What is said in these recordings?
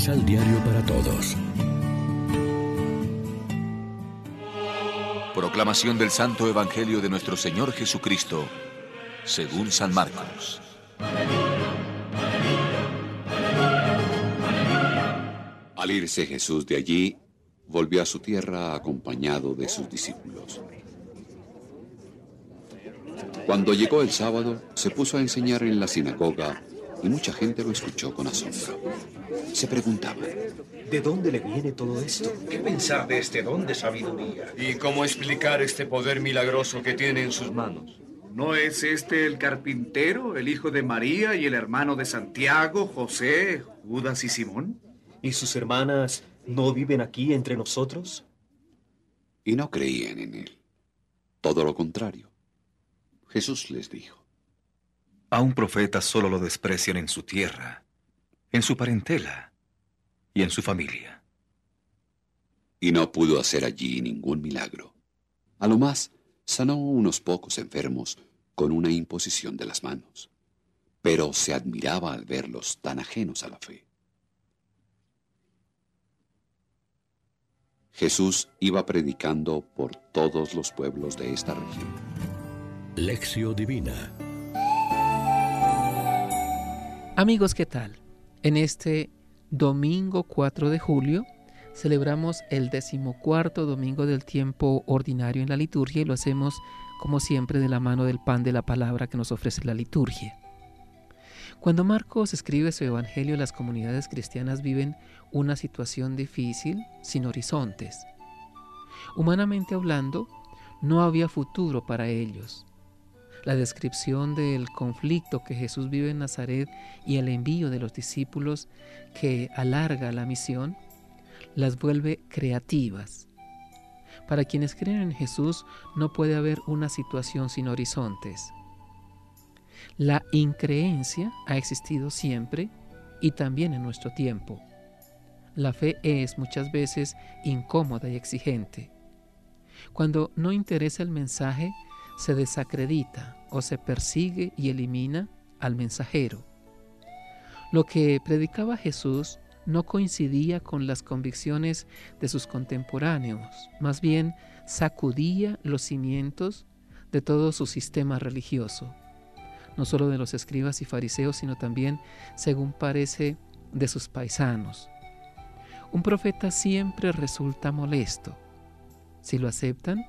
Misal Diario para Todos. Proclamación del Santo Evangelio de nuestro Señor Jesucristo, según San Marcos. Al irse Jesús de allí, volvió a su tierra acompañado de sus discípulos. Cuando llegó el sábado, se puso a enseñar en la sinagoga y mucha gente lo escuchó con asombro. Se preguntaban, ¿de dónde le viene todo esto? ¿Qué pensar de este don de sabiduría? ¿Y cómo explicar este poder milagroso que tiene en sus manos? ¿No es este el carpintero, el hijo de María y el hermano de Santiago, José, Judas y Simón? ¿Y sus hermanas no viven aquí entre nosotros? Y no creían en él. Todo lo contrario. Jesús les dijo, a un profeta solo lo desprecian en su tierra, en su parentela y en su familia. Y no pudo hacer allí ningún milagro. A lo más, sanó unos pocos enfermos con una imposición de las manos, pero se admiraba al verlos tan ajenos a la fe. Jesús iba predicando por todos los pueblos de esta región. Lección Divina Amigos, ¿qué tal? En este domingo 4 de julio celebramos el decimocuarto domingo del tiempo ordinario en la liturgia y lo hacemos como siempre de la mano del pan de la palabra que nos ofrece la liturgia. Cuando Marcos escribe su evangelio, las comunidades cristianas viven una situación difícil, sin horizontes. Humanamente hablando, no había futuro para ellos la descripción del conflicto que Jesús vive en Nazaret y el envío de los discípulos que alarga la misión, las vuelve creativas. Para quienes creen en Jesús no puede haber una situación sin horizontes. La increencia ha existido siempre y también en nuestro tiempo. La fe es muchas veces incómoda y exigente. Cuando no interesa el mensaje, se desacredita o se persigue y elimina al mensajero. Lo que predicaba Jesús no coincidía con las convicciones de sus contemporáneos, más bien sacudía los cimientos de todo su sistema religioso, no solo de los escribas y fariseos, sino también, según parece, de sus paisanos. Un profeta siempre resulta molesto. Si lo aceptan,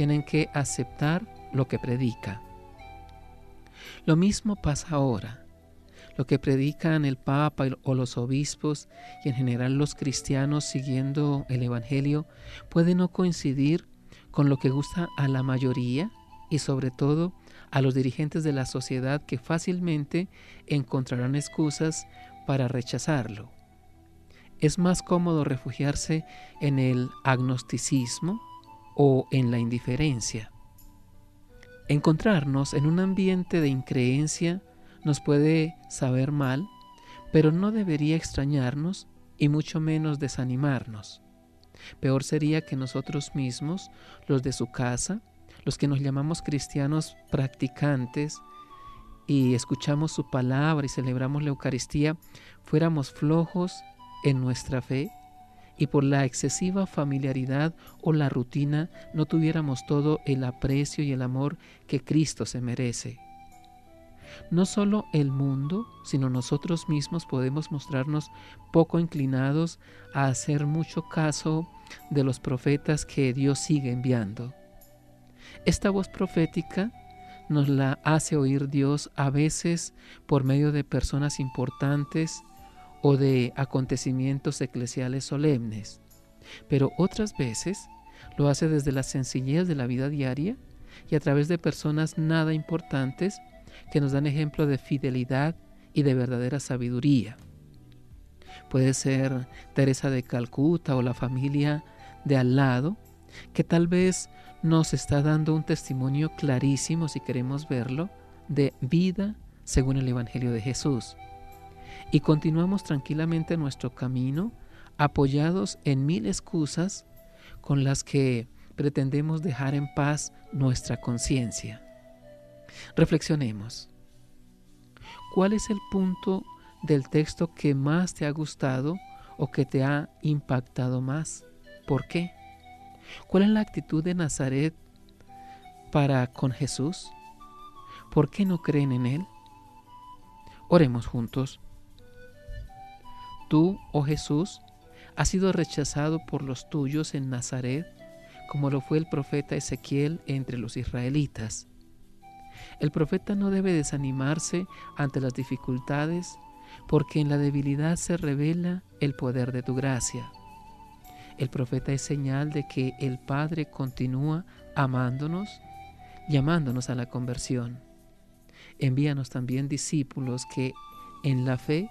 tienen que aceptar lo que predica. Lo mismo pasa ahora. Lo que predican el Papa o los obispos y en general los cristianos siguiendo el Evangelio puede no coincidir con lo que gusta a la mayoría y sobre todo a los dirigentes de la sociedad que fácilmente encontrarán excusas para rechazarlo. Es más cómodo refugiarse en el agnosticismo o en la indiferencia. Encontrarnos en un ambiente de increencia nos puede saber mal, pero no debería extrañarnos y mucho menos desanimarnos. Peor sería que nosotros mismos, los de su casa, los que nos llamamos cristianos practicantes y escuchamos su palabra y celebramos la Eucaristía, fuéramos flojos en nuestra fe y por la excesiva familiaridad o la rutina no tuviéramos todo el aprecio y el amor que Cristo se merece. No solo el mundo, sino nosotros mismos podemos mostrarnos poco inclinados a hacer mucho caso de los profetas que Dios sigue enviando. Esta voz profética nos la hace oír Dios a veces por medio de personas importantes o de acontecimientos eclesiales solemnes, pero otras veces lo hace desde la sencillez de la vida diaria y a través de personas nada importantes que nos dan ejemplo de fidelidad y de verdadera sabiduría. Puede ser Teresa de Calcuta o la familia de al lado, que tal vez nos está dando un testimonio clarísimo, si queremos verlo, de vida según el Evangelio de Jesús y continuamos tranquilamente nuestro camino apoyados en mil excusas con las que pretendemos dejar en paz nuestra conciencia. Reflexionemos. ¿Cuál es el punto del texto que más te ha gustado o que te ha impactado más? ¿Por qué? ¿Cuál es la actitud de Nazaret para con Jesús? ¿Por qué no creen en Él? Oremos juntos. Tú, oh Jesús, has sido rechazado por los tuyos en Nazaret, como lo fue el profeta Ezequiel entre los israelitas. El profeta no debe desanimarse ante las dificultades, porque en la debilidad se revela el poder de tu gracia. El profeta es señal de que el Padre continúa amándonos, llamándonos a la conversión. Envíanos también discípulos que en la fe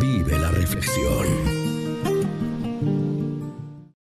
Vive la reflexión.